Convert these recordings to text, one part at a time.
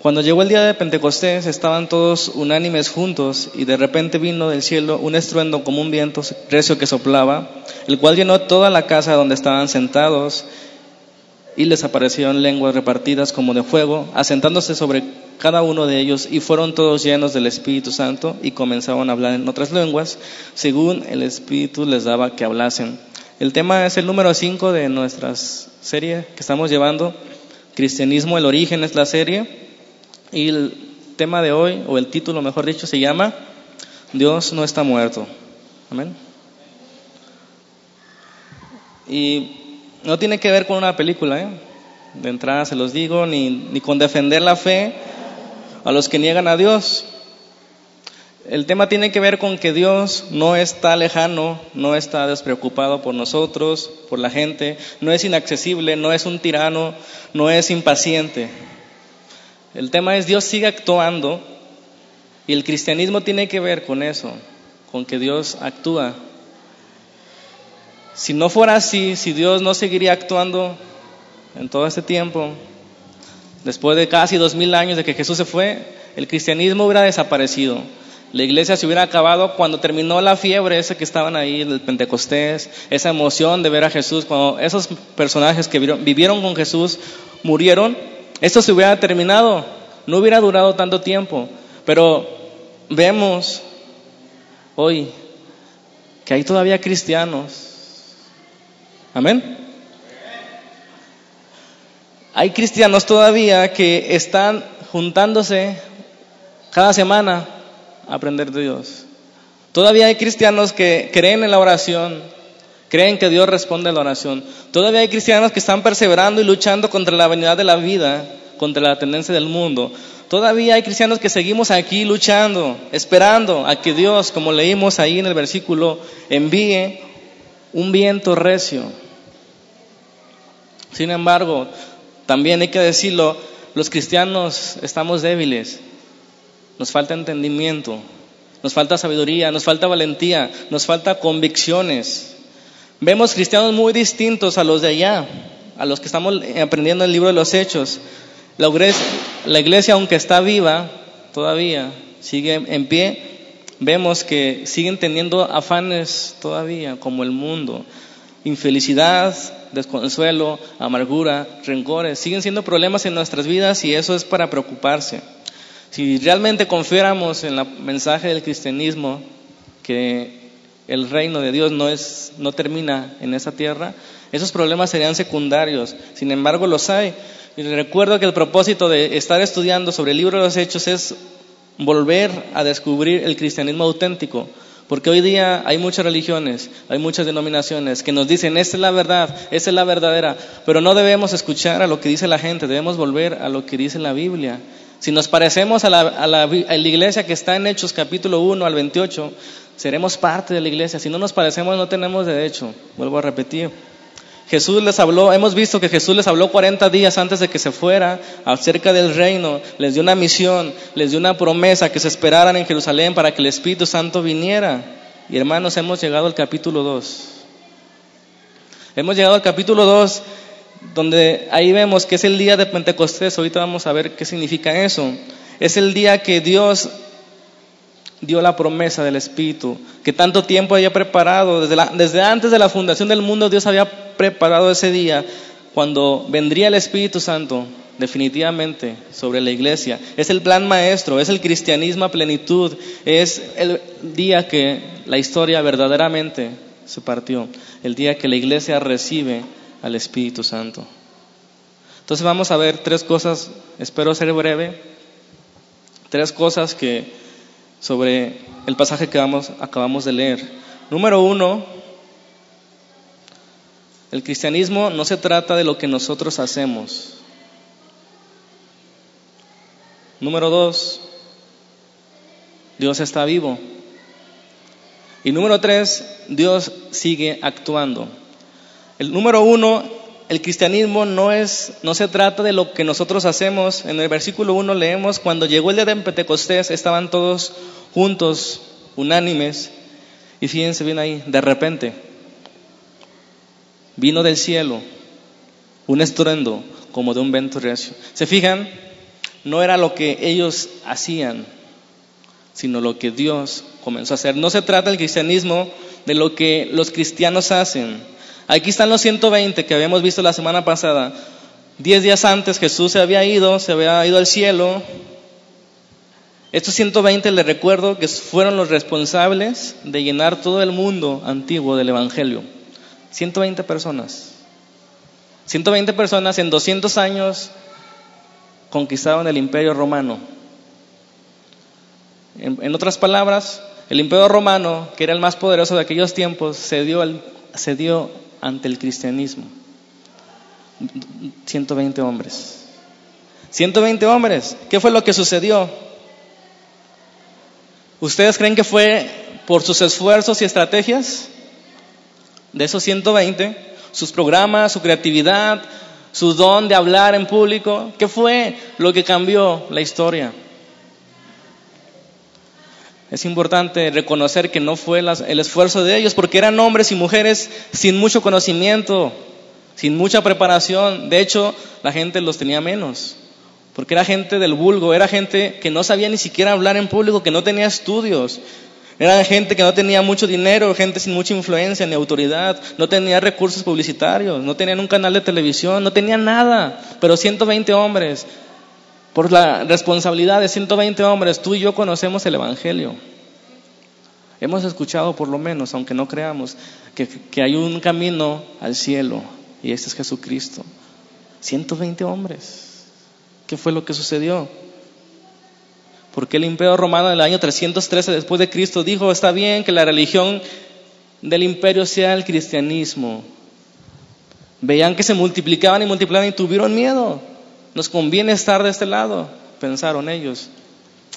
Cuando llegó el día de Pentecostés, estaban todos unánimes juntos y de repente vino del cielo un estruendo como un viento recio que soplaba, el cual llenó toda la casa donde estaban sentados y les aparecieron lenguas repartidas como de fuego, asentándose sobre cada uno de ellos y fueron todos llenos del Espíritu Santo y comenzaban a hablar en otras lenguas, según el Espíritu les daba que hablasen. El tema es el número 5 de nuestra serie que estamos llevando, Cristianismo, el origen es la serie. Y el tema de hoy, o el título mejor dicho, se llama Dios no está muerto. Amén. Y no tiene que ver con una película, ¿eh? de entrada se los digo, ni, ni con defender la fe a los que niegan a Dios. El tema tiene que ver con que Dios no está lejano, no está despreocupado por nosotros, por la gente, no es inaccesible, no es un tirano, no es impaciente. El tema es Dios sigue actuando y el cristianismo tiene que ver con eso, con que Dios actúa. Si no fuera así, si Dios no seguiría actuando en todo este tiempo, después de casi dos mil años de que Jesús se fue, el cristianismo hubiera desaparecido. La iglesia se hubiera acabado cuando terminó la fiebre esa que estaban ahí en el Pentecostés, esa emoción de ver a Jesús, cuando esos personajes que vivieron con Jesús murieron, esto se hubiera terminado, no hubiera durado tanto tiempo, pero vemos hoy que hay todavía cristianos. Amén. Hay cristianos todavía que están juntándose cada semana a aprender de Dios. Todavía hay cristianos que creen en la oración, Creen que Dios responde a la oración. Todavía hay cristianos que están perseverando y luchando contra la vanidad de la vida, contra la tendencia del mundo. Todavía hay cristianos que seguimos aquí luchando, esperando a que Dios, como leímos ahí en el versículo, envíe un viento recio. Sin embargo, también hay que decirlo, los cristianos estamos débiles, nos falta entendimiento, nos falta sabiduría, nos falta valentía, nos falta convicciones. Vemos cristianos muy distintos a los de allá, a los que estamos aprendiendo el libro de los Hechos. La iglesia, aunque está viva todavía, sigue en pie, vemos que siguen teniendo afanes todavía, como el mundo. Infelicidad, desconsuelo, amargura, rencores, siguen siendo problemas en nuestras vidas y eso es para preocuparse. Si realmente confiáramos en el mensaje del cristianismo, que el reino de Dios no, es, no termina en esa tierra, esos problemas serían secundarios. Sin embargo, los hay. Y recuerdo que el propósito de estar estudiando sobre el libro de los Hechos es volver a descubrir el cristianismo auténtico. Porque hoy día hay muchas religiones, hay muchas denominaciones que nos dicen, esta es la verdad, esta es la verdadera, pero no debemos escuchar a lo que dice la gente, debemos volver a lo que dice la Biblia. Si nos parecemos a la, a la, a la iglesia que está en Hechos capítulo 1 al 28, seremos parte de la iglesia. Si no nos parecemos, no tenemos derecho. Vuelvo a repetir. Jesús les habló, hemos visto que Jesús les habló 40 días antes de que se fuera acerca del reino, les dio una misión, les dio una promesa que se esperaran en Jerusalén para que el Espíritu Santo viniera. Y hermanos, hemos llegado al capítulo 2. Hemos llegado al capítulo 2, donde ahí vemos que es el día de Pentecostés. Ahorita vamos a ver qué significa eso. Es el día que Dios dio la promesa del Espíritu, que tanto tiempo había preparado, desde, desde antes de la fundación del mundo Dios había preparado ese día cuando vendría el Espíritu Santo definitivamente sobre la iglesia. Es el plan maestro, es el cristianismo a plenitud, es el día que la historia verdaderamente se partió, el día que la iglesia recibe al Espíritu Santo. Entonces vamos a ver tres cosas, espero ser breve, tres cosas que sobre el pasaje que vamos, acabamos de leer. Número uno, el cristianismo no se trata de lo que nosotros hacemos. Número dos, Dios está vivo. Y número tres, Dios sigue actuando. El número uno, el cristianismo no es, no se trata de lo que nosotros hacemos. En el versículo 1 leemos, cuando llegó el día de Pentecostés estaban todos juntos, unánimes, y fíjense bien ahí, de repente vino del cielo un estruendo como de un vento recio. ¿Se fijan? no era lo que ellos hacían, sino lo que Dios comenzó a hacer. No se trata el cristianismo de lo que los cristianos hacen. Aquí están los 120 que habíamos visto la semana pasada. Diez días antes Jesús se había ido, se había ido al cielo. Estos 120 les recuerdo que fueron los responsables de llenar todo el mundo antiguo del Evangelio. 120 personas. 120 personas en 200 años conquistaron el imperio romano. En, otras palabras, el imperio romano, que era el más poderoso de aquellos tiempos, se dio ante el cristianismo. 120 hombres. 120 hombres. ¿Qué fue lo que sucedió? ¿Ustedes creen que fue por sus esfuerzos y estrategias? De esos 120, sus programas, su creatividad, su don de hablar en público. ¿Qué fue lo que cambió la historia? Es importante reconocer que no fue el esfuerzo de ellos, porque eran hombres y mujeres sin mucho conocimiento, sin mucha preparación. De hecho, la gente los tenía menos, porque era gente del vulgo, era gente que no sabía ni siquiera hablar en público, que no tenía estudios. Era gente que no tenía mucho dinero, gente sin mucha influencia ni autoridad, no tenía recursos publicitarios, no tenían un canal de televisión, no tenían nada. Pero 120 hombres, por la responsabilidad de 120 hombres, tú y yo conocemos el Evangelio. Hemos escuchado por lo menos, aunque no creamos, que, que hay un camino al cielo y este es Jesucristo. 120 hombres. ¿Qué fue lo que sucedió? Porque el imperio romano en el año 313 después de Cristo dijo, está bien que la religión del imperio sea el cristianismo. Veían que se multiplicaban y multiplicaban y tuvieron miedo. Nos conviene estar de este lado, pensaron ellos.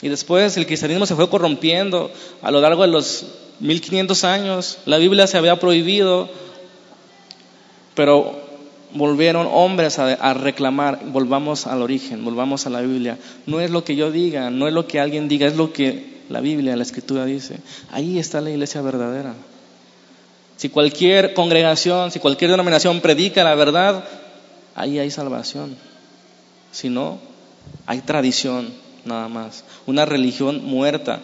Y después el cristianismo se fue corrompiendo a lo largo de los 1500 años. La Biblia se había prohibido, pero volvieron hombres a, reclamar, volvamos al origen, volvamos a la Biblia. No es lo que yo diga, no es lo que alguien diga, es lo que la Biblia, la Escritura dice. Ahí está la iglesia verdadera. Si cualquier congregación, si cualquier denominación predica la verdad, ahí hay salvación. Si no, hay tradición nada más. Una religión muerta,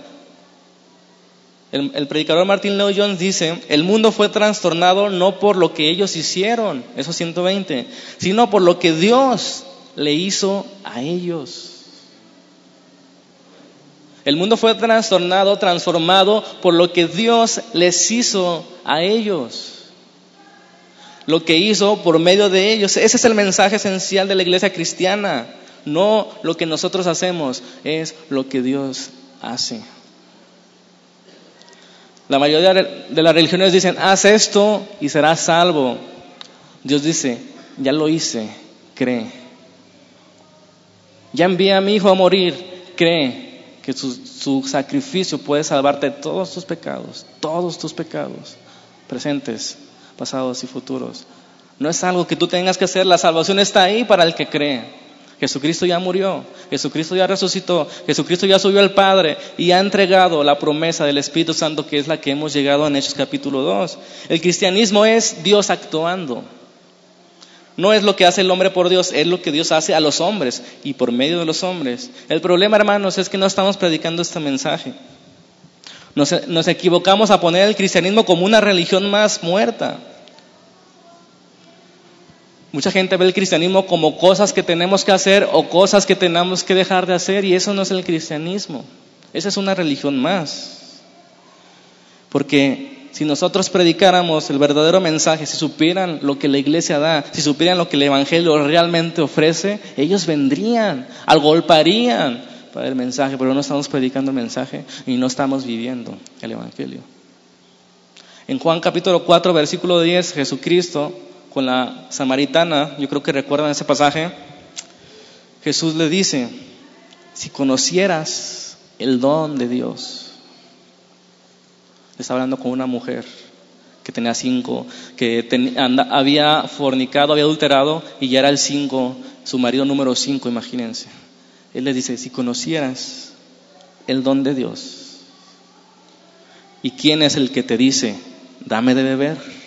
el, predicador Martin Leo Jones dice, el mundo fue trastornado no por lo que ellos hicieron, esos 120, sino por lo que Dios le hizo a ellos. El mundo fue trastornado, transformado por lo que Dios les hizo a ellos. Lo que hizo por medio de ellos. Ese es el mensaje esencial de la iglesia cristiana. No lo que nosotros hacemos, es lo que Dios hace. La mayoría de las religiones dicen, haz esto y serás salvo. Dios dice, ya lo hice, cree. Ya envié a mi hijo a morir, cree que su, su sacrificio puede salvarte de todos tus pecados, todos tus pecados, presentes, pasados y futuros. No es algo que tú tengas que hacer, la salvación está ahí para el que cree. Jesucristo ya murió, Jesucristo ya resucitó, Jesucristo ya subió al Padre y ha entregado la promesa del Espíritu Santo que es la que hemos llegado en Hechos capítulo 2. El cristianismo es Dios actuando. No es lo que hace el hombre por Dios, es lo que Dios hace a los hombres y por medio de los hombres. El problema, hermanos, es que no estamos predicando este mensaje. Nos, nos equivocamos a poner el cristianismo como una religión más muerta. Mucha gente ve el cristianismo como cosas que tenemos que hacer o cosas que tenemos que dejar de hacer y eso no es el cristianismo. Esa es una religión más. Porque si nosotros predicáramos el verdadero mensaje, si supieran lo que la iglesia da, si supieran lo que el Evangelio realmente ofrece, ellos vendrían, agolparían para el mensaje, pero no estamos predicando el mensaje y no estamos viviendo el Evangelio. En Juan capítulo 4, versículo 10, Jesucristo con la samaritana, yo creo que recuerdan ese pasaje, Jesús le dice, si conocieras el don de Dios, está hablando con una mujer que tenía cinco, que había fornicado, había adulterado y ya era el cinco, su marido número cinco, imagínense. Él le dice, si conocieras el don de Dios, ¿y quién es el que te dice, dame de beber?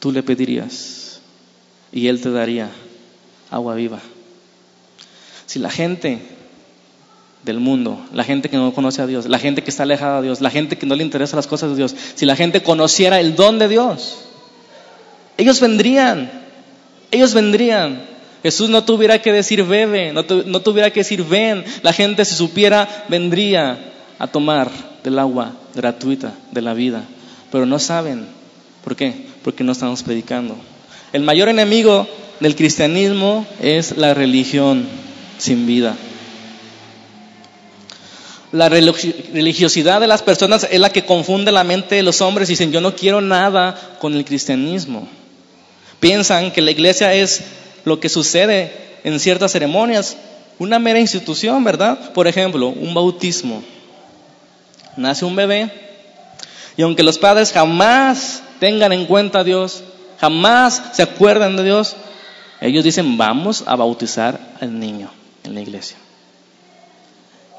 Tú le pedirías y Él te daría agua viva. Si la gente del mundo, la gente que no conoce a Dios, la gente que está alejada de Dios, la gente que no le interesa las cosas de Dios, si la gente conociera el don de Dios, ellos vendrían, ellos vendrían. Jesús no tuviera que decir bebe, no, tuviera que decir ven, la gente si supiera vendría a tomar del agua gratuita de la vida, pero no saben. ¿Por qué? Porque no estamos predicando. El mayor enemigo del cristianismo es la religión sin vida. La religiosidad de las personas es la que confunde la mente de los hombres y dicen, yo no quiero nada con el cristianismo. Piensan que la iglesia es lo que sucede en ciertas ceremonias, una mera institución, ¿verdad? Por ejemplo, un bautismo. Nace un bebé y aunque los padres jamás tengan en cuenta a Dios, jamás se acuerdan de Dios, ellos dicen, vamos a bautizar al niño en la iglesia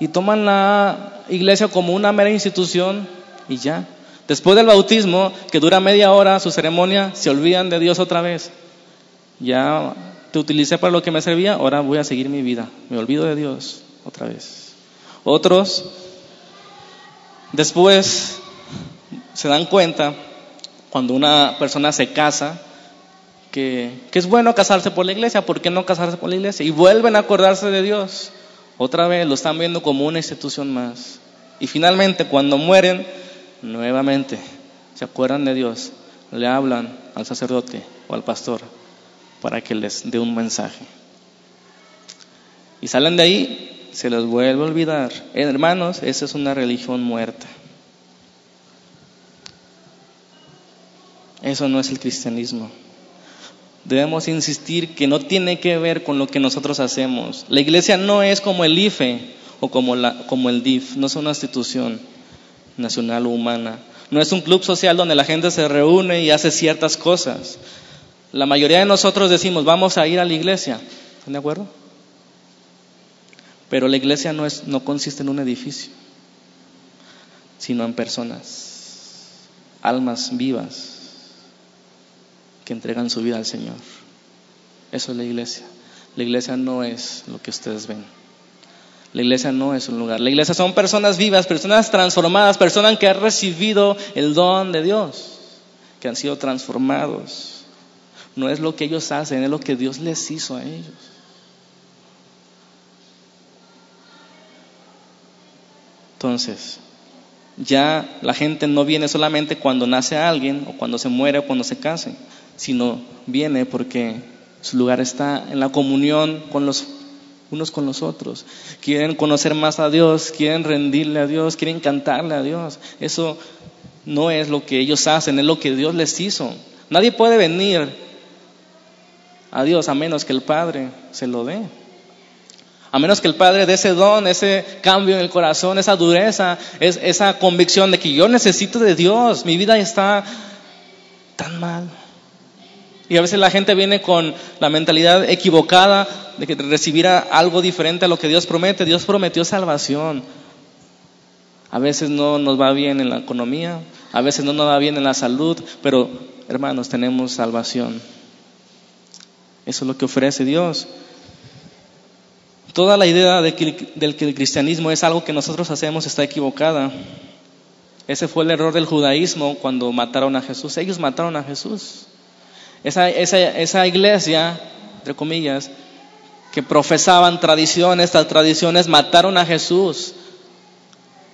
y toman la iglesia como una mera institución y ya. Después del bautismo, que dura media hora su ceremonia, se olvidan de Dios otra vez. Ya te utilicé para lo que me servía, ahora voy a seguir mi vida. Me olvido de Dios otra vez. Otros, después, se dan cuenta, cuando una persona se casa, que, es bueno casarse por la iglesia, ¿por qué no casarse por la iglesia? Y vuelven a acordarse de Dios. Otra vez lo están viendo como una institución más. Y finalmente, cuando mueren, nuevamente se acuerdan de Dios, le hablan al sacerdote o al pastor para que les dé un mensaje. Y salen de ahí, se les vuelve a olvidar. Hermanos, esa es una religión muerta. Eso no es el cristianismo. Debemos insistir que no tiene que ver con lo que nosotros hacemos. La iglesia no es como el IFE o como, el DIF, no es una institución nacional o humana. No es un club social donde la gente se reúne y hace ciertas cosas. La mayoría de nosotros decimos, vamos a ir a la iglesia. ¿Están de acuerdo? Pero la iglesia no, es, no consiste en un edificio, sino en personas, almas vivas que entregan su vida al Señor. Eso es la iglesia. La iglesia no es lo que ustedes ven. La iglesia no es un lugar. La iglesia son personas vivas, personas transformadas, personas que han recibido el don de Dios, que han sido transformados. No es lo que ellos hacen, es lo que Dios les hizo a ellos. Entonces, ya la gente no viene solamente cuando nace alguien o cuando se muere o cuando se casen sino viene porque su lugar está en la comunión con los unos con los otros. Quieren conocer más a Dios, quieren rendirle a Dios, quieren cantarle a Dios. Eso no es lo que ellos hacen, es lo que Dios les hizo. Nadie puede venir a Dios a menos que el Padre se lo dé. A menos que el Padre dé ese don, ese cambio en el corazón, esa dureza, esa convicción de que yo necesito de Dios, mi vida está tan mal. Y a veces la gente viene con la mentalidad equivocada de que recibirá algo diferente a lo que Dios promete. Dios prometió salvación. A veces no nos va bien en la economía, a veces no nos va bien en la salud, pero hermanos, tenemos salvación. Eso es lo que ofrece Dios. Toda la idea de que, del que el cristianismo es algo que nosotros hacemos está equivocada. Ese fue el error del judaísmo cuando mataron a Jesús. Ellos mataron a Jesús. Esa, esa, esa iglesia, entre comillas, que profesaban tradiciones, estas tradiciones mataron a Jesús,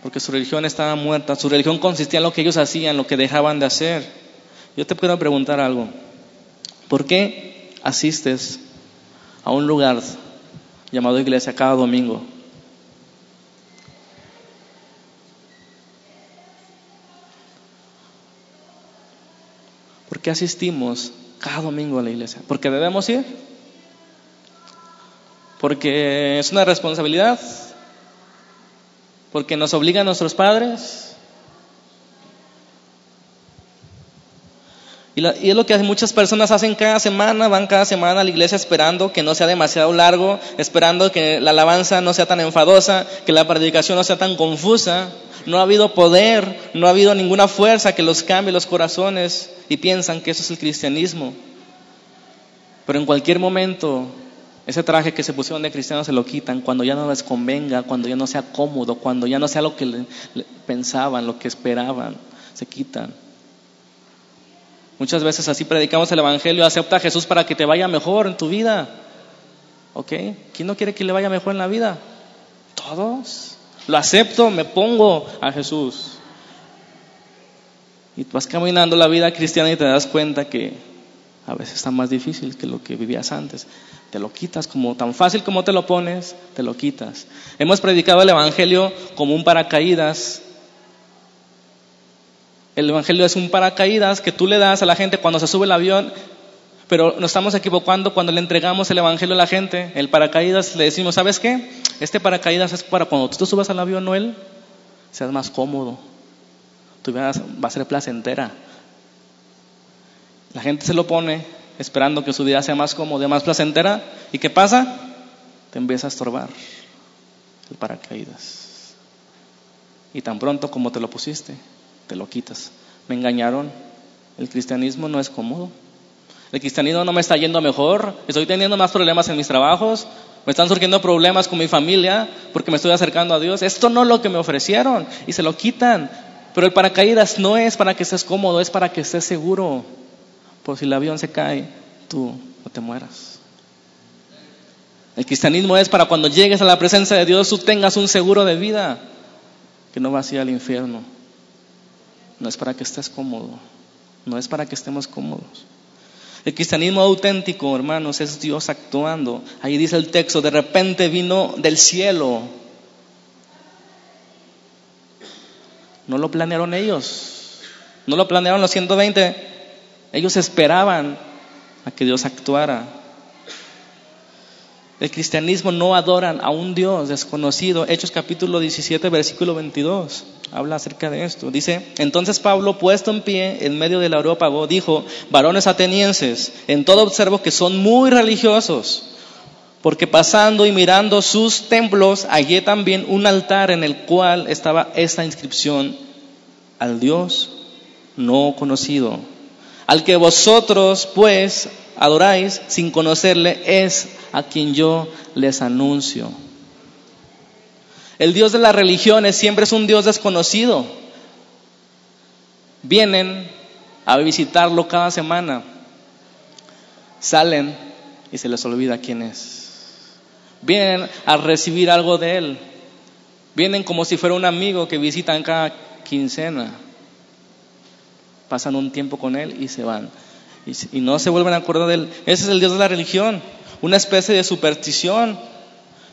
porque su religión estaba muerta, su religión consistía en lo que ellos hacían, lo que dejaban de hacer. Yo te quiero preguntar algo, ¿por qué asistes a un lugar llamado iglesia cada domingo? ¿Por qué asistimos cada domingo a la iglesia. Porque debemos ir. Porque es una responsabilidad. Porque nos obligan nuestros padres. Y, y, es lo que muchas personas hacen cada semana, van cada semana a la iglesia esperando que no sea demasiado largo, esperando que la alabanza no sea tan enfadosa, que la predicación no sea tan confusa. No ha habido poder, no ha habido ninguna fuerza que los cambie los corazones y piensan que eso es el cristianismo. Pero en cualquier momento Ese traje que se pusieron de cristianos se lo quitan cuando ya no les convenga, cuando ya no sea cómodo, cuando ya no sea lo que pensaban, lo que esperaban, se quitan. Muchas veces así predicamos el Evangelio, acepta a Jesús para que te vaya mejor en tu vida. ¿Ok? ¿Quién no quiere que le vaya mejor en la vida? Todos. Lo acepto, me pongo a Jesús. Y vas caminando la vida cristiana y te das cuenta que a veces está más difícil que lo que vivías antes. Te lo quitas como tan fácil como te lo pones, te lo quitas. Hemos predicado el Evangelio como un paracaídas. El Evangelio es un paracaídas que tú le das a la gente cuando se sube el avión, pero nos estamos equivocando cuando le entregamos el Evangelio a la gente. El paracaídas le decimos, ¿sabes qué? Este paracaídas es para cuando tú subas al avión, Noel, seas más cómodo. Tu vida va a ser placentera. La gente se lo pone esperando que su vida sea más cómoda, más placentera. ¿Y qué pasa? Te empieza a estorbar el paracaídas. Y tan pronto como te lo pusiste, te lo quitas. Me engañaron. El cristianismo no es cómodo. El cristianismo no me está yendo mejor. Estoy teniendo más problemas en mis trabajos. Me están surgiendo problemas con mi familia porque me estoy acercando a Dios. Esto no es lo que me ofrecieron y se lo quitan. Pero el paracaídas no es para que estés cómodo, es para que estés seguro. Por si el avión se cae, tú no te mueras. El cristianismo es para cuando llegues a la presencia de Dios, tú tengas un seguro de vida, que no vas a ir al infierno. No es para que estés cómodo, no es para que estemos cómodos. El cristianismo auténtico, hermanos, es Dios actuando. Ahí dice el texto, de repente vino del cielo. No lo planearon ellos, no lo planearon los 120 ellos esperaban a que Dios actuara. El cristianismo no adoran a un Dios desconocido. Hechos capítulo 17, versículo 22. Habla acerca de esto. Dice, entonces Pablo, puesto en pie en medio del aerópago, dijo, varones atenienses, en todo observo que son muy religiosos, porque pasando y mirando sus templos, hallé también un altar en el cual estaba esta inscripción, al Dios no conocido al que vosotros pues adoráis sin conocerle es a quien yo les anuncio. El Dios de las religiones siempre es un Dios desconocido. Vienen a visitarlo cada semana. Salen y se les olvida quién es. Vienen a recibir algo de Él. Vienen como si fuera un amigo que visitan cada quincena pasan un tiempo con Él y se van. Y, no se vuelven a acordar de Él. Ese es el Dios de la religión, una especie de superstición.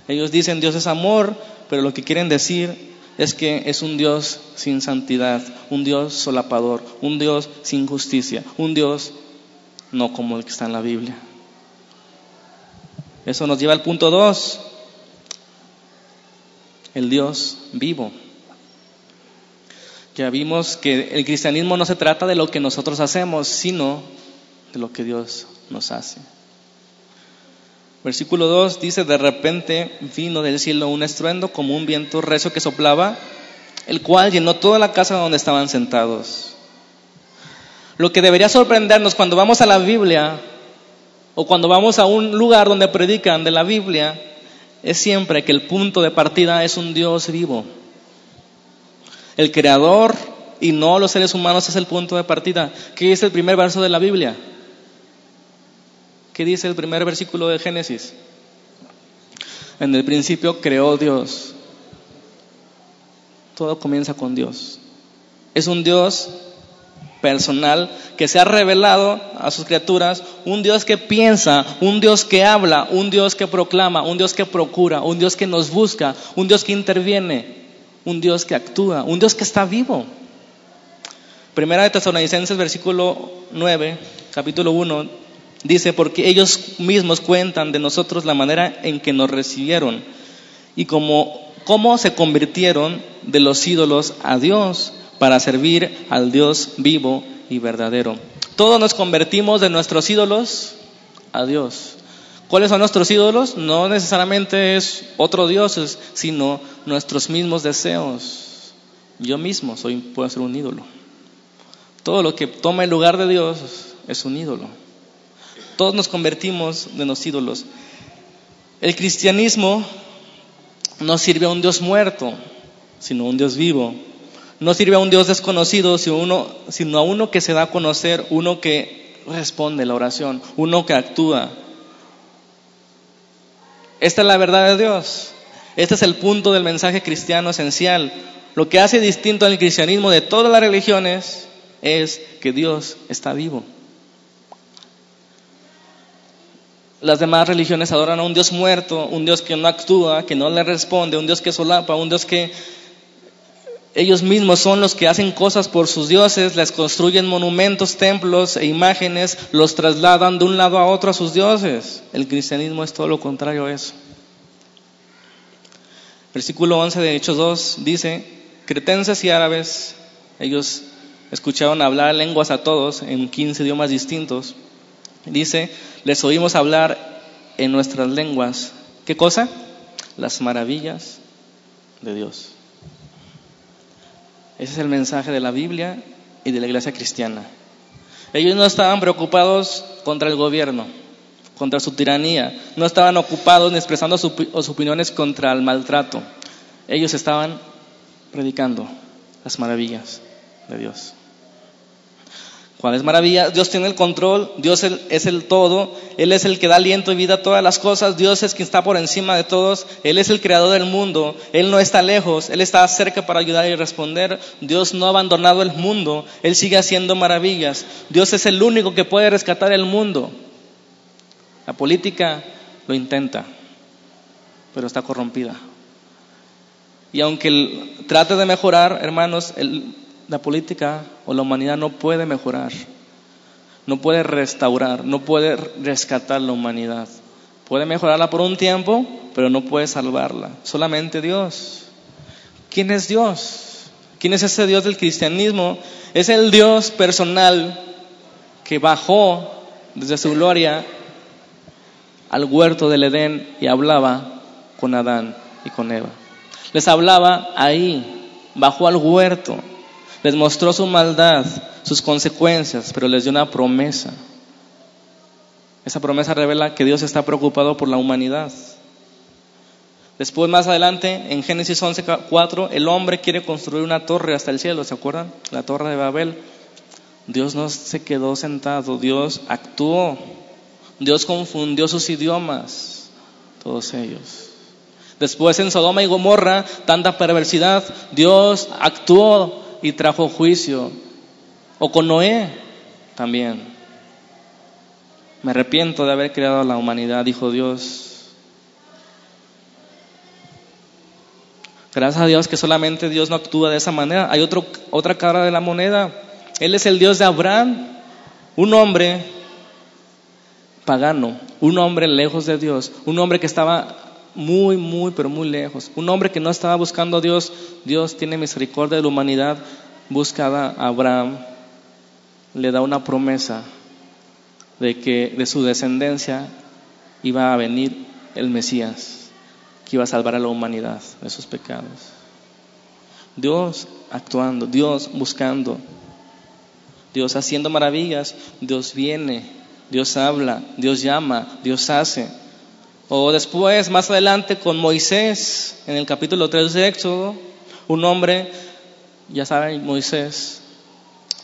Ellos dicen Dios es amor, pero lo que quieren decir es que es un Dios sin santidad, un Dios solapador, un Dios sin justicia, un Dios no como el que está en la Biblia. Eso nos lleva al punto 2, el Dios vivo. Ya vimos que el cristianismo no se trata de lo que nosotros hacemos, sino de lo que Dios nos hace. Versículo 2 dice, de repente vino del cielo un estruendo como un viento recio que soplaba, el cual llenó toda la casa donde estaban sentados. Lo que debería sorprendernos cuando vamos a la Biblia o cuando vamos a un lugar donde predican de la Biblia es siempre que el punto de partida es un Dios vivo. El creador y no los seres humanos es el punto de partida. ¿Qué dice el primer verso de la Biblia? ¿Qué dice el primer versículo de Génesis? En el principio creó Dios. Todo comienza con Dios. Es un Dios personal que se ha revelado a sus criaturas, un Dios que piensa, un Dios que habla, un Dios que proclama, un Dios que procura, un Dios que nos busca, un Dios que interviene un Dios que actúa, un Dios que está vivo. Primera de Tesalonicenses, versículo 9, capítulo 1, dice, porque ellos mismos cuentan de nosotros la manera en que nos recibieron y cómo, cómo se convirtieron de los ídolos a Dios para servir al Dios vivo y verdadero. Todos nos convertimos de nuestros ídolos a Dios. ¿Cuáles son nuestros ídolos? No necesariamente es otro Dios, sino nuestros mismos deseos. Yo mismo soy, puedo ser un ídolo. Todo lo que toma el lugar de Dios es un ídolo. Todos nos convertimos de los ídolos. El cristianismo no sirve a un Dios muerto, sino a un Dios vivo. No sirve a un Dios desconocido, sino, sino a uno que se da a conocer, uno que responde la oración, uno que actúa. Esta es la verdad de Dios. Este es el punto del mensaje cristiano esencial. Lo que hace distinto al cristianismo de todas las religiones es que Dios está vivo. Las demás religiones adoran a un Dios muerto, un Dios que no actúa, que no le responde, un Dios que solapa, un Dios que ellos mismos son los que hacen cosas por sus dioses, les construyen monumentos, templos e imágenes, los trasladan de un lado a otro a sus dioses. El cristianismo es todo lo contrario a eso. Versículo 11 de Hechos 2 dice, cretenses y árabes, ellos escucharon hablar lenguas a todos en 15 idiomas distintos. Dice, les oímos hablar en nuestras lenguas. ¿Qué cosa? Las maravillas de Dios. Ese es el mensaje de la Biblia y de la iglesia cristiana. Ellos no estaban preocupados contra el gobierno, contra su tiranía, no estaban ocupados ni expresando sus opiniones contra el maltrato. Ellos estaban predicando las maravillas de Dios. ¿Cuál es maravilla? Dios tiene el control, Dios es el todo, Él es el que da aliento y vida a todas las cosas, Dios es quien está por encima de todos, Él es el creador del mundo, Él no está lejos, Él está cerca para ayudar y responder, Dios no ha abandonado el mundo, Él sigue haciendo maravillas, Dios es el único que puede rescatar el mundo. La política lo intenta, pero está corrompida. Y aunque trate de mejorar, hermanos, la política o la humanidad no puede mejorar, no puede restaurar, no puede rescatar la humanidad. Puede mejorarla por un tiempo, pero no puede salvarla. Solamente Dios. ¿Quién es Dios? ¿Quién es ese Dios del cristianismo? Es el Dios personal que bajó desde su gloria al huerto del Edén y hablaba con Adán y con Eva. Les hablaba ahí, bajó al huerto les mostró su maldad, sus consecuencias, pero les dio una promesa. Esa promesa revela que Dios está preocupado por la humanidad. Después, más adelante, en Génesis 11:4, el hombre quiere construir una torre hasta el cielo, ¿se acuerdan? La torre de Babel. Dios no se quedó sentado, Dios actuó. Dios confundió sus idiomas, todos ellos. Después en Sodoma y Gomorra, tanta perversidad, Dios actuó y trajo juicio. O con Noé también. Me arrepiento de haber creado a la humanidad, dijo Dios. Gracias a Dios que solamente Dios no actúa de esa manera. Hay otro, otra cara de la moneda. Él es el Dios de Abraham, un hombre pagano, un hombre lejos de Dios, un hombre que estaba muy, muy, pero muy lejos. Un hombre que no estaba buscando a Dios, Dios tiene misericordia de la humanidad, busca a Abraham, le da una promesa de que de su descendencia iba a venir el Mesías, que iba a salvar a la humanidad de sus pecados. Dios actuando, Dios buscando, Dios haciendo maravillas, Dios viene, Dios habla, Dios llama, Dios hace. O después, más adelante, con Moisés, en el capítulo 3 de Éxodo, un hombre, ya saben, Moisés,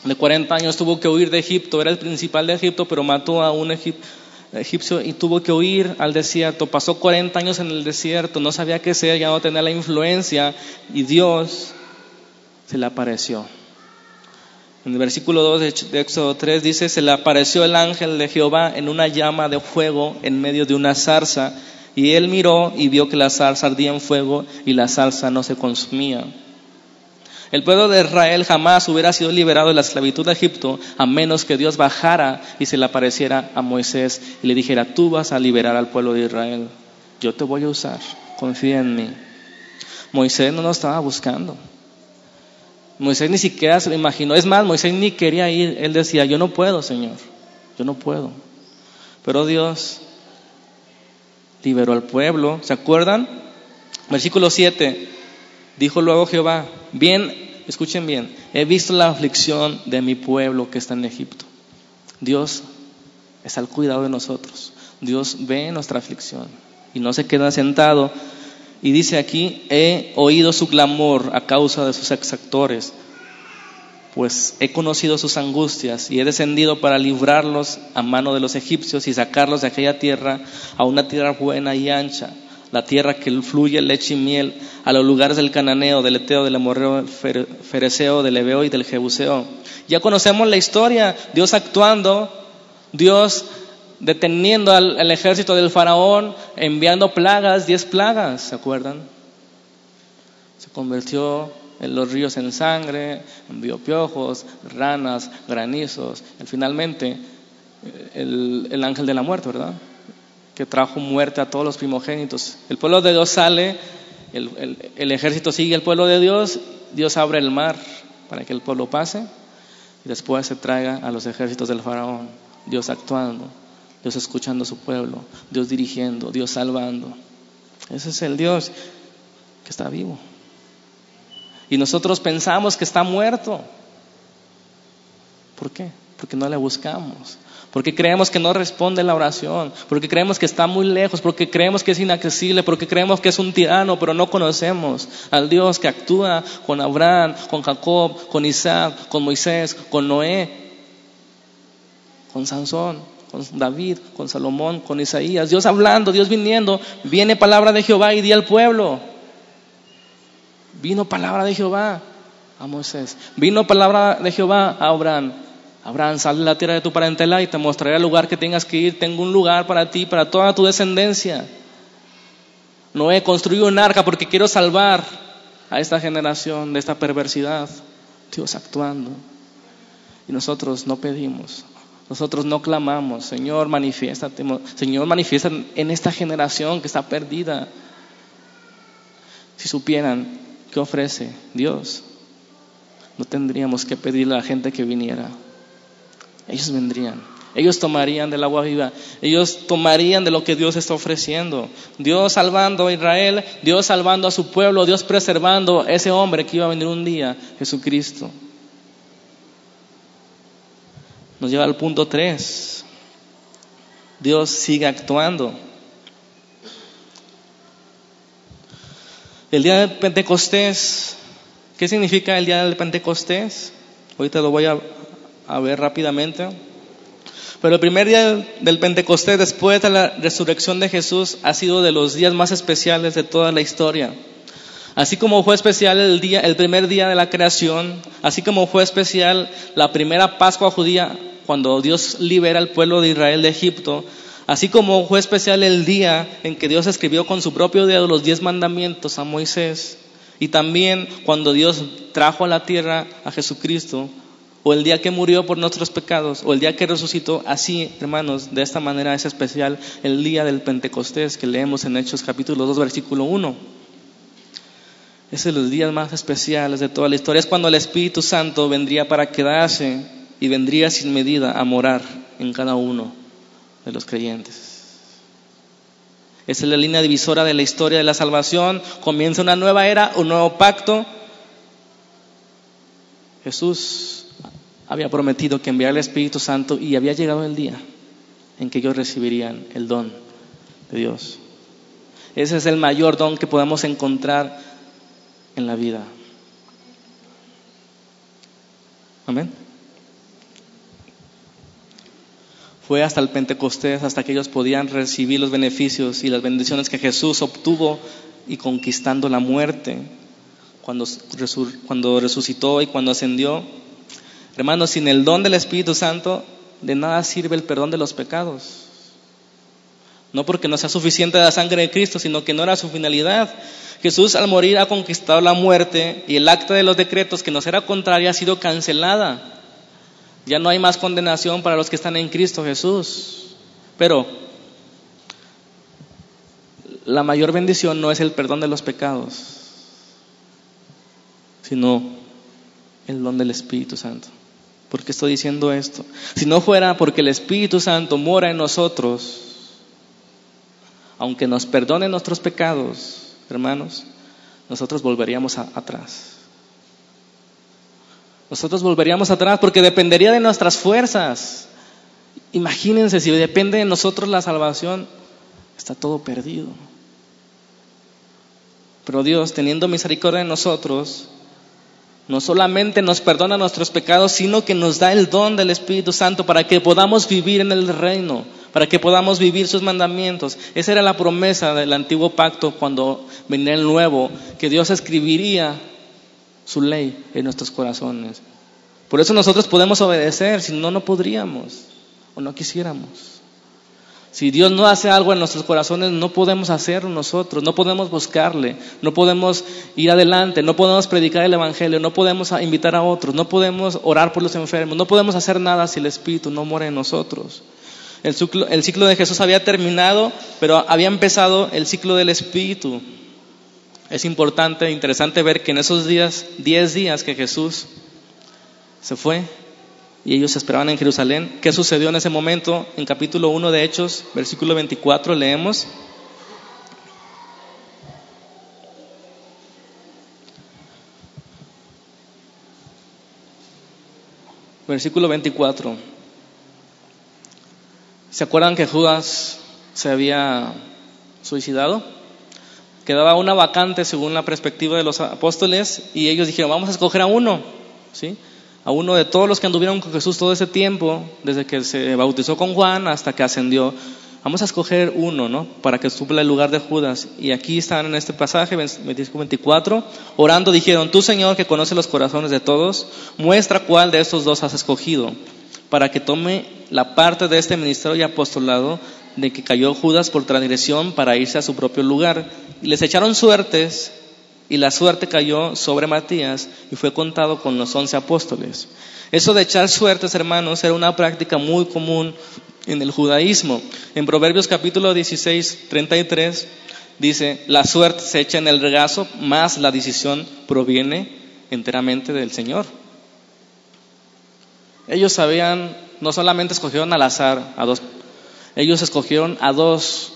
de 40 años tuvo que huir de Egipto, era el principal de Egipto, pero mató a un egipcio y tuvo que huir al desierto. Pasó 40 años en el desierto, no sabía qué ser, ya no tenía la influencia y Dios se le apareció. En el versículo 2 de Éxodo 3 dice, se le apareció el ángel de Jehová en una llama de fuego en medio de una zarza, y él miró y vio que la zarza ardía en fuego y la zarza no se consumía. El pueblo de Israel jamás hubiera sido liberado de la esclavitud de Egipto a menos que Dios bajara y se le apareciera a Moisés y le dijera, tú vas a liberar al pueblo de Israel, yo te voy a usar, confía en mí. Moisés no nos estaba buscando. Moisés ni siquiera se lo imaginó. Es más, Moisés ni quería ir. Él decía, yo no puedo, Señor. Yo no puedo. Pero Dios liberó al pueblo. ¿Se acuerdan? Versículo 7. Dijo luego Jehová, bien, escuchen bien, he visto la aflicción de mi pueblo que está en Egipto. Dios está al cuidado de nosotros. Dios ve nuestra aflicción. y no se queda sentado. Y dice aquí, he oído su clamor a causa de sus exactores, pues he conocido sus angustias y he descendido para librarlos a mano de los egipcios y sacarlos de aquella tierra a una tierra buena y ancha, la tierra que fluye leche y miel, a los lugares del cananeo, del eteo, del amorreo, del fereceo, del ebeo y del jebuseo. Ya conocemos la historia, Dios actuando, Dios deteniendo al, ejército del faraón, enviando plagas, diez plagas, ¿se acuerdan? Se convirtió en los ríos en sangre, envió piojos, ranas, granizos, y finalmente el, el ángel de la muerte, ¿verdad? Que trajo muerte a todos los primogénitos. El pueblo de Dios sale, el, el ejército sigue el pueblo de Dios, Dios abre el mar para que el pueblo pase y después se traiga a los ejércitos del faraón, Dios actuando. Dios escuchando a su pueblo, Dios dirigiendo, Dios salvando. Ese es el Dios que está vivo. Y nosotros pensamos que está muerto. ¿Por qué? Porque no le buscamos. Porque creemos que no responde la oración. Porque creemos que está muy lejos. Porque creemos que es inaccesible. Porque creemos que es un tirano. Pero no conocemos al Dios que actúa con Abraham, con Jacob, con Isaac, con Moisés, con Noé, con Sansón con David, con Salomón, con Isaías, Dios hablando, Dios viniendo, viene palabra de Jehová y di al pueblo. Vino palabra de Jehová a Moisés, vino palabra de Jehová a Abraham. Abraham, sal de la tierra de tu parentela y te mostraré el lugar que tengas que ir. Tengo un lugar para ti, para toda tu descendencia. Noé, construyó un arca porque quiero salvar a esta generación de esta perversidad. Dios actuando. Y nosotros no pedimos, nosotros no clamamos, Señor, manifiesta, Señor, manifiesta en esta generación que está perdida. Si supieran qué ofrece Dios, no tendríamos que pedirle a la gente que viniera. Ellos vendrían. Ellos tomarían del agua viva. Ellos tomarían de lo que Dios está ofreciendo. Dios salvando a Israel, Dios salvando a su pueblo, Dios preservando a ese hombre que iba a venir un día, Jesucristo. Nos lleva al punto 3. Dios sigue actuando. El día de Pentecostés, ¿qué significa el día del Pentecostés? Ahorita lo voy a, a ver rápidamente. Pero el primer día del Pentecostés, después de la resurrección de Jesús, ha sido de los días más especiales de toda la historia. Así como fue especial el, día, el primer día de la creación, así como fue especial la primera Pascua judía, cuando Dios libera al pueblo de Israel de Egipto, así como fue especial el día en que Dios escribió con su propio dedo los diez mandamientos a Moisés, y también cuando Dios trajo a la tierra a Jesucristo, o el día que murió por nuestros pecados, o el día que resucitó, así, hermanos, de esta manera es especial el día del Pentecostés que leemos en Hechos capítulo 2, versículo 1. Es de los días más especiales de toda la historia. Es cuando el Espíritu Santo vendría para quedarse y vendría sin medida a morar en cada uno de los creyentes. Esa es la línea divisora de la historia de la salvación. Comienza una nueva era, un nuevo pacto. Jesús había prometido que enviaría el Espíritu Santo y había llegado el día en que ellos recibirían el don de Dios. Ese es el mayor don que podemos encontrar en la vida. Amén. Fue hasta el Pentecostés, hasta que ellos podían recibir los beneficios y las bendiciones que Jesús obtuvo y conquistando la muerte cuando, cuando resucitó y cuando ascendió. Hermanos, sin el don del Espíritu Santo, de nada sirve el perdón de los pecados. No porque no sea suficiente la sangre de Cristo, sino que no era su finalidad. Jesús al morir ha conquistado la muerte y el acta de los decretos que nos era contraria ha sido cancelada. Ya no hay más condenación para los que están en Cristo Jesús. Pero la mayor bendición no es el perdón de los pecados, sino el don del Espíritu Santo. ¿Por qué estoy diciendo esto? Si no fuera porque el Espíritu Santo mora en nosotros, aunque nos perdone nuestros pecados, hermanos, nosotros volveríamos atrás nosotros volveríamos atrás porque dependería de nuestras fuerzas. Imagínense si depende de nosotros la salvación, está todo perdido. Pero Dios, teniendo misericordia de nosotros, no solamente nos perdona nuestros pecados, sino que nos da el don del Espíritu Santo para que podamos vivir en el reino, para que podamos vivir sus mandamientos. Esa era la promesa del antiguo pacto cuando venía el nuevo, que Dios escribiría su ley en nuestros corazones. Por eso nosotros podemos obedecer, si no, no podríamos o no quisiéramos. Si Dios no hace algo en nuestros corazones, no podemos hacerlo nosotros, no podemos buscarle, no podemos ir adelante, no podemos predicar el Evangelio, no podemos invitar a otros, no podemos orar por los enfermos, no podemos hacer nada si el Espíritu no muere en nosotros. El ciclo, el ciclo de Jesús había terminado, pero había empezado el ciclo del Espíritu. Es importante, e interesante ver que en esos días, 10 días que Jesús se fue, y ellos esperaban en Jerusalén. ¿Qué sucedió en ese momento? En capítulo 1 de Hechos, versículo 24, leemos. Versículo 24. ¿Se acuerdan que Judas se había suicidado? Quedaba una vacante según la perspectiva de los apóstoles y ellos dijeron, vamos a escoger a uno. ¿Sí? a uno de todos los que anduvieron con Jesús todo ese tiempo, desde que se bautizó con Juan hasta que ascendió. Vamos a escoger uno, ¿no? Para que supla el lugar de Judas. Y aquí están en este pasaje, 24, orando dijeron, tú Señor que conoce los corazones de todos, muestra cuál de estos dos has escogido, para que tome la parte de este ministerio y apostolado de que cayó Judas por transgresión para irse a su propio lugar. Les echaron suertes y la suerte cayó sobre Matías y fue contado con los once apóstoles. Eso de echar suertes, hermanos, era una práctica muy común en el judaísmo. En Proverbios capítulo 16, 33 dice, la suerte se echa en el regazo, más la decisión proviene enteramente del Señor. Ellos sabían, no solamente escogieron al azar a dos, ellos escogieron a dos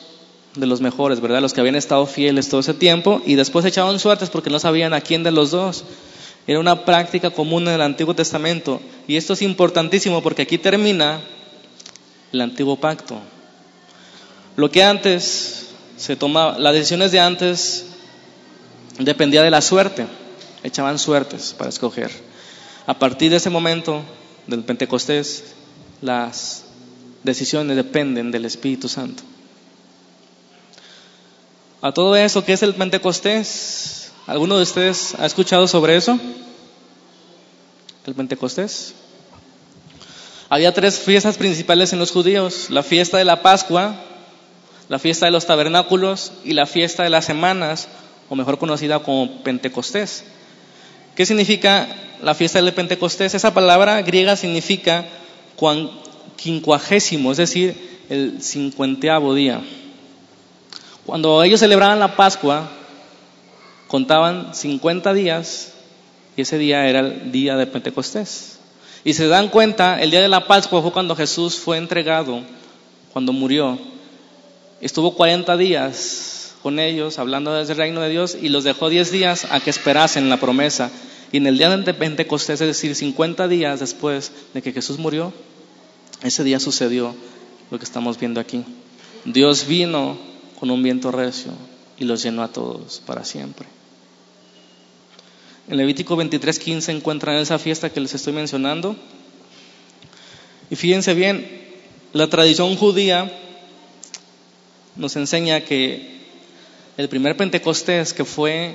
de los mejores, ¿verdad? Los que habían estado fieles todo ese tiempo y después echaban suertes porque no sabían a quién de los dos. Era una práctica común en el Antiguo Testamento. Y esto es importantísimo porque aquí termina el Antiguo Pacto. Lo que antes se tomaba, las decisiones de antes dependía de la suerte, echaban suertes para escoger. A partir de ese momento del Pentecostés, las decisiones dependen del Espíritu Santo. A todo eso, ¿qué es el Pentecostés? ¿Alguno de ustedes ha escuchado sobre eso? El Pentecostés. Había tres fiestas principales en los judíos, la fiesta de la Pascua, la fiesta de los tabernáculos y la fiesta de las semanas, o mejor conocida como Pentecostés. ¿Qué significa la fiesta del Pentecostés? Esa palabra griega significa quincuagésimo, es decir, el cincuenteavo día. Cuando ellos celebraban la Pascua, contaban 50 días y ese día era el día de Pentecostés. Y se dan cuenta, el día de la Pascua fue cuando Jesús fue entregado, cuando murió. Estuvo 40 días con ellos hablando desde el reino de Dios y los dejó 10 días a que esperasen la promesa. Y en el día de Pentecostés, es decir, 50 días después de que Jesús murió, ese día sucedió lo que estamos viendo aquí. Dios vino con un viento recio y los llenó a todos para siempre. En Levítico 23:15 encuentran esa fiesta que les estoy mencionando. Y fíjense bien, la tradición judía nos enseña que el primer Pentecostés, que fue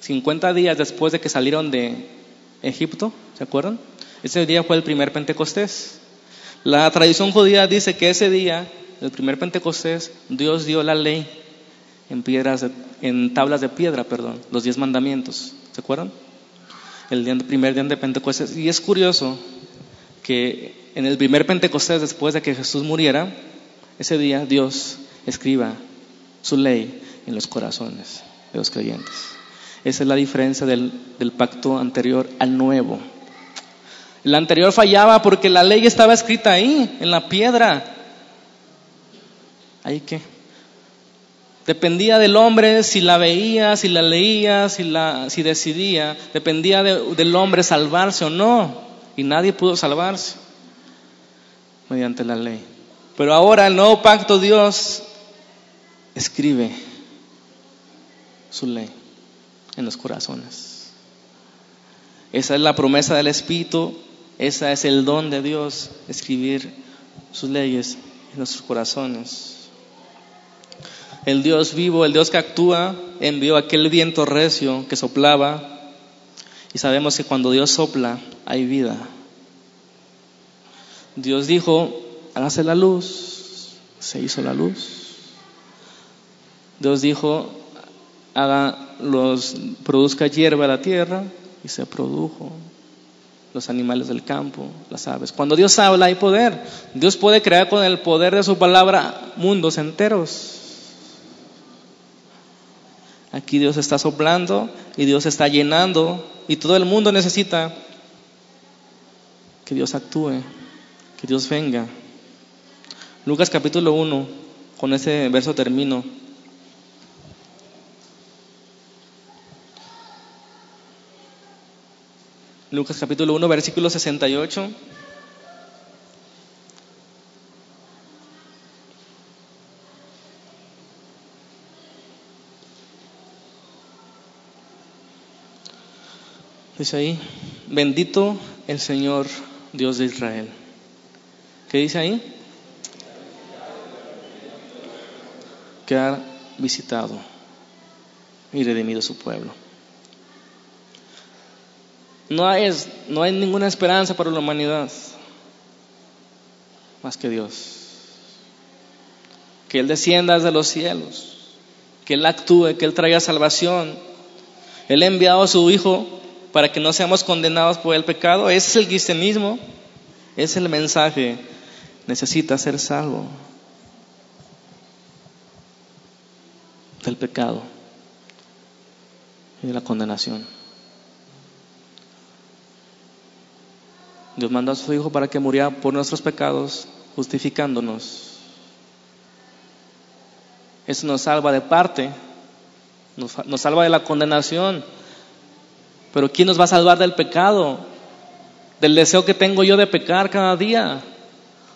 50 días después de que salieron de Egipto, ¿se acuerdan? Ese día fue el primer Pentecostés. La tradición judía dice que ese día el primer Pentecostés, Dios dio la ley en piedras, en tablas de piedra, perdón, los diez mandamientos. ¿Se acuerdan? El primer día de Pentecostés. Y es curioso que en el primer Pentecostés, después de que Jesús muriera, ese día Dios escriba su ley en los corazones de los creyentes. Esa es la diferencia del, del pacto anterior al nuevo. El anterior fallaba porque la ley estaba escrita ahí, en la piedra. ¿Ahí qué? Dependía del hombre si la veía, si la leía, si, la, si decidía. Dependía del hombre salvarse o no. Y nadie pudo salvarse mediante la ley. Pero ahora el nuevo pacto Dios escribe su ley en los corazones. Esa es la promesa del Espíritu, esa es el don de Dios, escribir sus leyes en nuestros corazones. El Dios vivo, el Dios que actúa, envió aquel viento recio que soplaba y sabemos que cuando Dios sopla hay vida. Dios dijo, hágase la luz, se hizo la luz. Dios dijo, haga los, produzca hierba la tierra y se produjo los animales del campo, las aves. Cuando Dios habla hay poder. Dios puede crear con el poder de su palabra mundos enteros. Aquí Dios está soplando y Dios está llenando y todo el mundo necesita que Dios actúe, que Dios venga. Lucas capítulo 1, con ese verso termino. Lucas capítulo 1, versículo 68. Dice ahí, bendito el Señor Dios de Israel. ¿Qué dice ahí? Que ha visitado y redimido su pueblo. No hay, no hay ninguna esperanza para la humanidad más que Dios. Que Él descienda desde los cielos, que Él actúe, que Él traiga salvación. Él ha enviado a su Hijo para que no seamos condenados por el pecado. Ese es el cristianismo, es el mensaje. Necesita ser salvo del pecado y de la condenación. Dios mandó a su Hijo para que muriera por nuestros pecados, justificándonos. Eso nos salva de parte, nos, salva de la condenación. Pero ¿quién nos va a salvar del pecado? Del deseo que tengo yo de pecar cada día.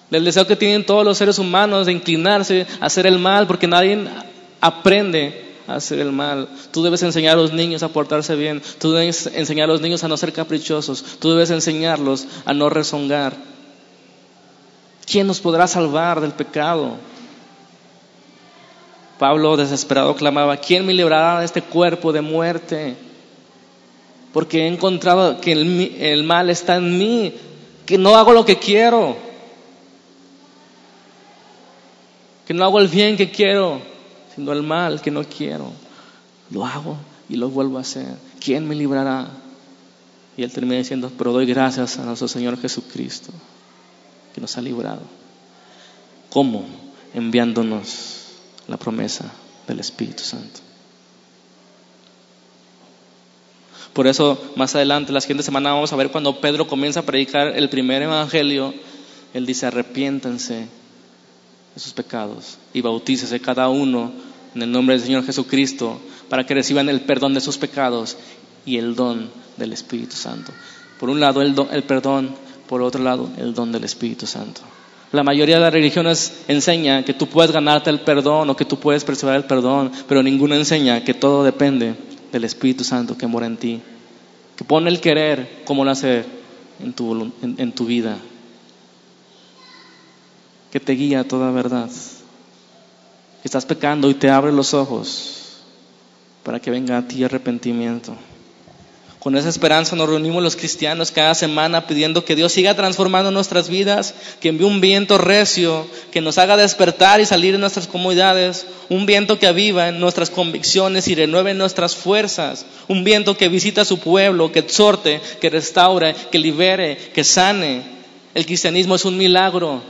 Del deseo que tienen todos los seres humanos de inclinarse a hacer el mal, porque nadie aprende hacer el mal. Tú debes enseñar a los niños a portarse bien. Tú debes enseñar a los niños a no ser caprichosos. Tú debes enseñarlos a no rezongar. ¿Quién nos podrá salvar del pecado? Pablo desesperado clamaba, ¿quién me librará de este cuerpo de muerte? Porque he encontrado que el, mal está en mí, que no hago lo que quiero, que no hago el bien que quiero sino el mal que no quiero. Lo hago y lo vuelvo a hacer. ¿Quién me librará? Y él termina diciendo, pero doy gracias a nuestro Señor Jesucristo, que nos ha librado. ¿Cómo? Enviándonos la promesa del Espíritu Santo. Por eso, más adelante, la siguiente semana vamos a ver cuando Pedro comienza a predicar el primer evangelio, él dice, arrepiéntanse de sus pecados y bautícese cada uno en el nombre del Señor Jesucristo para que reciban el perdón de sus pecados y el don del Espíritu Santo. Por un lado el, el perdón, por otro lado el don del Espíritu Santo. La mayoría de las religiones enseña que tú puedes ganarte el perdón o que tú puedes perseverar el perdón, pero ninguna enseña que todo depende del Espíritu Santo que mora en ti, que pone el querer como lo hace en tu, en tu vida que te guía a toda verdad. Estás pecando y te abre los ojos para que venga a ti arrepentimiento. Con esa esperanza nos reunimos los cristianos cada semana pidiendo que Dios siga transformando nuestras vidas, que envíe un viento recio, que nos haga despertar y salir de nuestras comodidades, un viento que aviva nuestras convicciones y renueve nuestras fuerzas, un viento que visita a su pueblo, que exhorte, que restaure, que libere, que sane. El cristianismo es un milagro,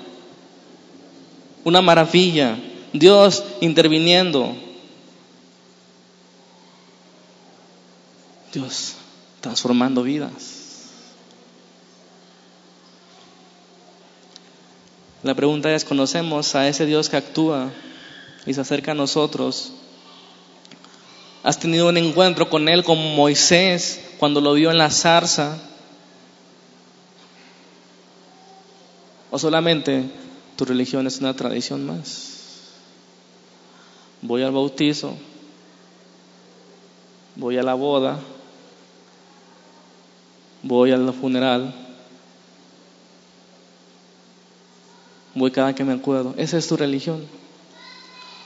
una maravilla. Dios interviniendo. Dios transformando vidas. La pregunta es, ¿conocemos a ese Dios que actúa y se acerca a nosotros? ¿Has tenido un encuentro con Él como Moisés cuando lo vio en la zarza? ¿O solamente tu religión es una tradición más. voy al bautizo, voy a la boda, voy al funeral, voy cada que me acuerdo. Esa es tu religión.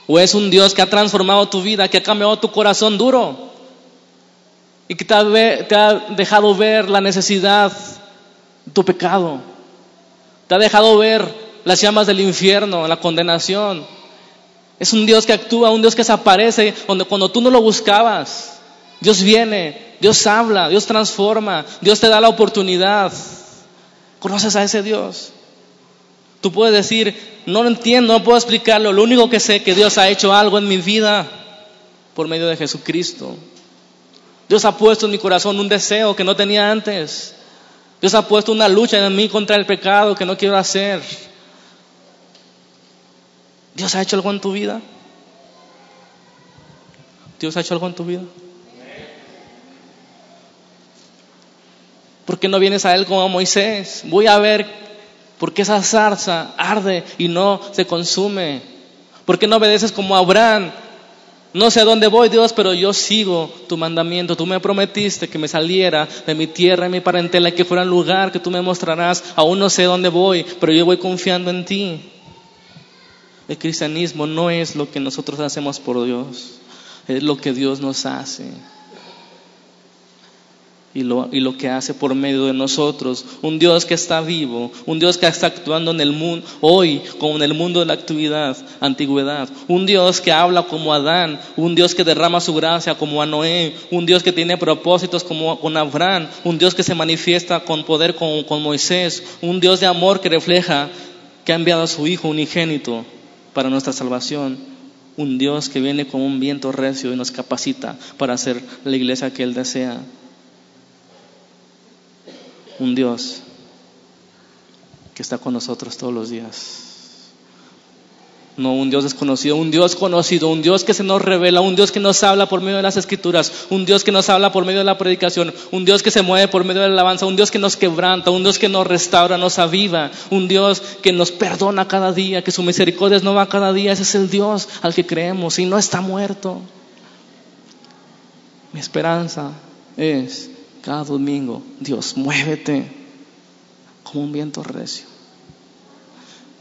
O es un Dios que ha transformado tu vida, que ha cambiado tu corazón duro y que te ha, dejado ver la necesidad tu pecado. Te ha dejado ver las llamas del infierno, la condenación. Es un Dios que actúa, un Dios que desaparece donde cuando tú no lo buscabas. Dios viene, Dios habla, Dios transforma, Dios te da la oportunidad. ¿Conoces a ese Dios? Tú puedes decir, no lo entiendo, no puedo explicarlo. Lo único que sé es que Dios ha hecho algo en mi vida por medio de Jesucristo. Dios ha puesto en mi corazón un deseo que no tenía antes. Dios ha puesto una lucha en mí contra el pecado que no quiero hacer. Dios ha hecho algo en tu vida. Dios ha hecho algo en tu vida. ¿Por qué no vienes a Él como a Moisés? Voy a ver por qué esa zarza arde y no se consume. ¿Por qué no obedeces como Abraham? No sé a dónde voy, Dios, pero yo sigo tu mandamiento. Tú me prometiste que me saliera de mi tierra y mi parentela y que fuera un lugar que tú me mostrarás. Aún no sé dónde voy, pero yo voy confiando en ti. El cristianismo no es lo que nosotros hacemos por Dios, es lo que Dios nos hace y lo, y lo, que hace por medio de nosotros. Un Dios que está vivo, un Dios que está actuando en el mundo hoy, como en el mundo de la actividad, antigüedad. Un Dios que habla como Adán, un Dios que derrama su gracia como a Noé, un Dios que tiene propósitos como con Abraham, un Dios que se manifiesta con poder con, con Moisés, un Dios de amor que refleja que ha enviado a su Hijo unigénito para nuestra salvación. Un Dios que viene con un viento recio y nos capacita para hacer la iglesia que Él desea un Dios que está con nosotros todos los días. No un Dios desconocido, un Dios conocido, un Dios que se nos revela, un Dios que nos habla por medio de las escrituras, un Dios que nos habla por medio de la predicación, un Dios que se mueve por medio de la alabanza, un Dios que nos quebranta, un Dios que nos restaura, nos aviva, un Dios que nos perdona cada día, que su misericordia no va cada día. Ese es el Dios al que creemos y no está muerto. Mi esperanza es cada domingo, Dios, muévete como un viento recio.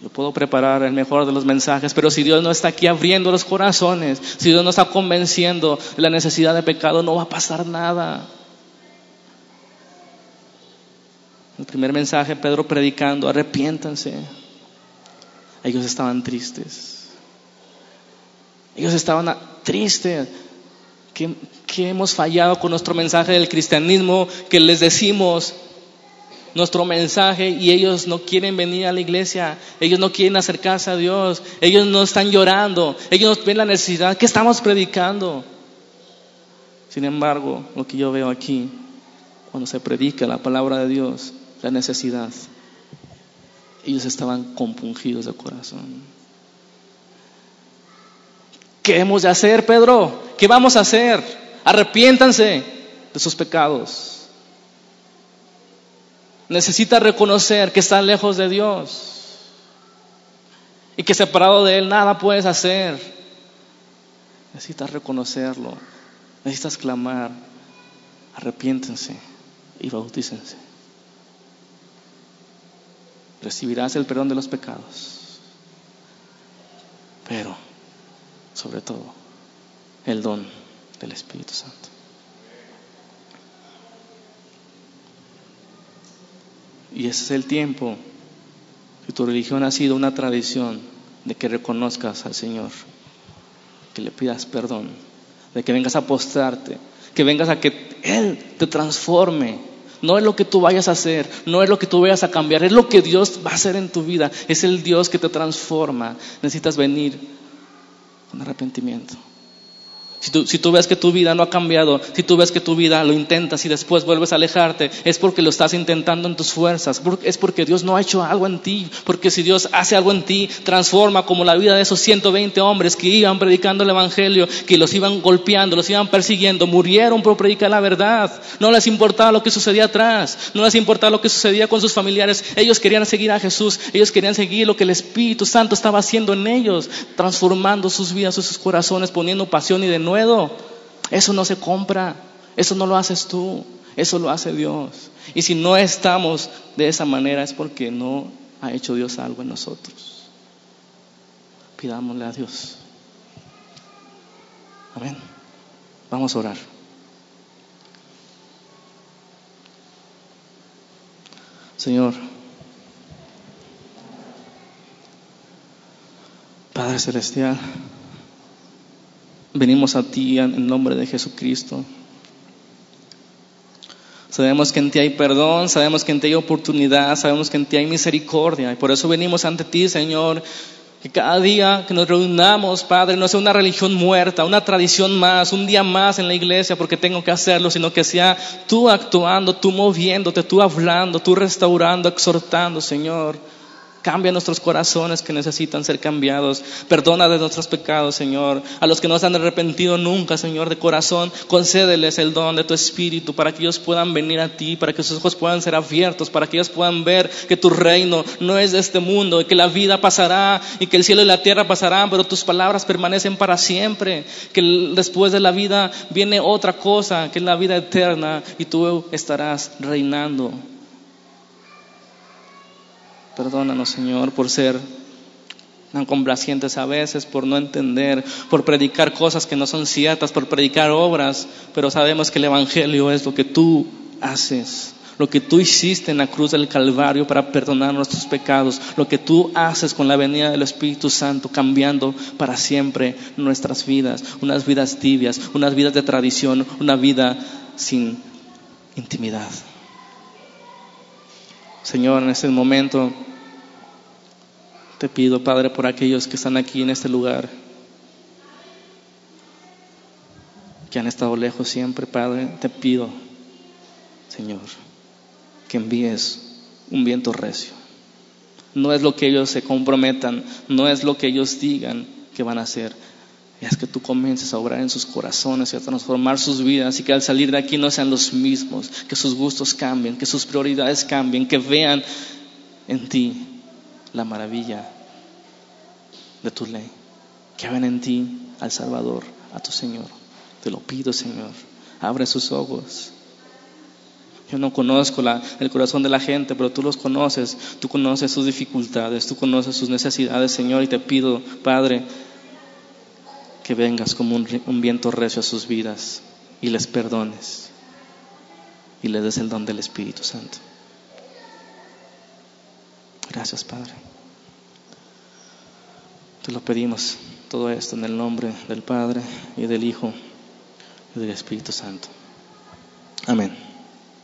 Yo puedo preparar el mejor de los mensajes, pero si Dios no está aquí abriendo los corazones, si Dios no está convenciendo la necesidad de pecado, no va a pasar nada. El primer mensaje, Pedro predicando, arrepiéntanse. Ellos estaban tristes. Ellos estaban tristes que, hemos fallado con nuestro mensaje del cristianismo, que les decimos nuestro mensaje y ellos no quieren venir a la iglesia, ellos no quieren acercarse a Dios, ellos no están llorando, ellos no ven la necesidad que estamos predicando. Sin embargo, lo que yo veo aquí, cuando se predica la palabra de Dios, la necesidad, ellos estaban compungidos de corazón. ¿Qué hemos de hacer, Pedro? ¿Qué vamos a hacer? Arrepiéntanse de sus pecados. Necesita reconocer que están lejos de Dios y que separado de Él nada puedes hacer. Necesitas reconocerlo. Necesitas clamar. Arrepiéntense y bautícense. Recibirás el perdón de los pecados. Pero sobre todo el don del Espíritu Santo. Y ese es el tiempo que tu religión ha sido una tradición de que reconozcas al Señor, que le pidas perdón, de que vengas a postrarte, que vengas a que Él te transforme. No es lo que tú vayas a hacer, no es lo que tú vayas a cambiar, es lo que Dios va a hacer en tu vida. Es el Dios que te transforma. Necesitas venir con arrepentimiento. Si tú, ves que tu vida no ha cambiado, si tú ves que tu vida lo intentas y después vuelves a alejarte, es porque lo estás intentando en tus fuerzas, es porque Dios no ha hecho algo en ti, porque si Dios hace algo en ti, transforma como la vida de esos 120 hombres que iban predicando el Evangelio, que los iban golpeando, los iban persiguiendo, murieron por predicar la verdad, no les importaba lo que sucedía atrás, no les importaba lo que sucedía con sus familiares, ellos querían seguir a Jesús, ellos querían seguir lo que el Espíritu Santo estaba haciendo en ellos, transformando sus vidas, sus corazones, poniendo pasión y de nuevo eso no se compra, eso no lo haces tú, eso lo hace Dios. Y si no estamos de esa manera es porque no ha hecho Dios algo en nosotros. Pidámosle a Dios. Amén. Vamos a orar. Señor, Padre Celestial, venimos a ti en nombre de Jesucristo. Sabemos que en ti hay perdón, sabemos que en ti hay oportunidad, sabemos que en ti hay misericordia. Y por eso venimos ante ti, Señor, que cada día que nos reunamos, Padre, no sea una religión muerta, una tradición más, un día más en la iglesia porque tengo que hacerlo, sino que sea tú actuando, tú moviéndote, tú hablando, tú restaurando, exhortando, Señor. Cambia nuestros corazones que necesitan ser cambiados. Perdona de nuestros pecados, Señor. A los que no se han arrepentido nunca, Señor, de corazón, concédeles el don de tu Espíritu para que ellos puedan venir a ti, para que sus ojos puedan ser abiertos, para que ellos puedan ver que tu reino no es de este mundo y que la vida pasará y que el cielo y la tierra pasarán, pero tus palabras permanecen para siempre. Que después de la vida viene otra cosa, que es la vida eterna y tú estarás reinando. Perdónanos, Señor, por ser tan complacientes a veces, por no entender, por predicar cosas que no son ciertas, por predicar obras, pero sabemos que el Evangelio es lo que tú haces, lo que tú hiciste en la cruz del Calvario para perdonar nuestros pecados, lo que tú haces con la venida del Espíritu Santo, cambiando para siempre nuestras vidas, unas vidas tibias, unas vidas de tradición, una vida sin intimidad. Señor, en este momento te pido, Padre, por aquellos que están aquí en este lugar, que han estado lejos siempre, Padre, te pido, Señor, que envíes un viento recio. No es lo que ellos se comprometan, no es lo que ellos digan que van a hacer, es que tú comiences a obrar en sus corazones y a transformar sus vidas y que al salir de aquí no sean los mismos, que sus gustos cambien, que sus prioridades cambien, que vean en ti la maravilla de tu ley, que vean en ti al Salvador, a tu Señor. Te lo pido, Señor. Abre sus ojos. Yo no conozco el corazón de la gente, pero tú los conoces. Tú conoces sus dificultades, tú conoces sus necesidades, Señor, y te pido, Padre, que vengas como un, viento recio a sus vidas y les perdones y les des el don del Espíritu Santo. Gracias, Padre. Te lo pedimos todo esto en el nombre del Padre y del Hijo y del Espíritu Santo. Amén.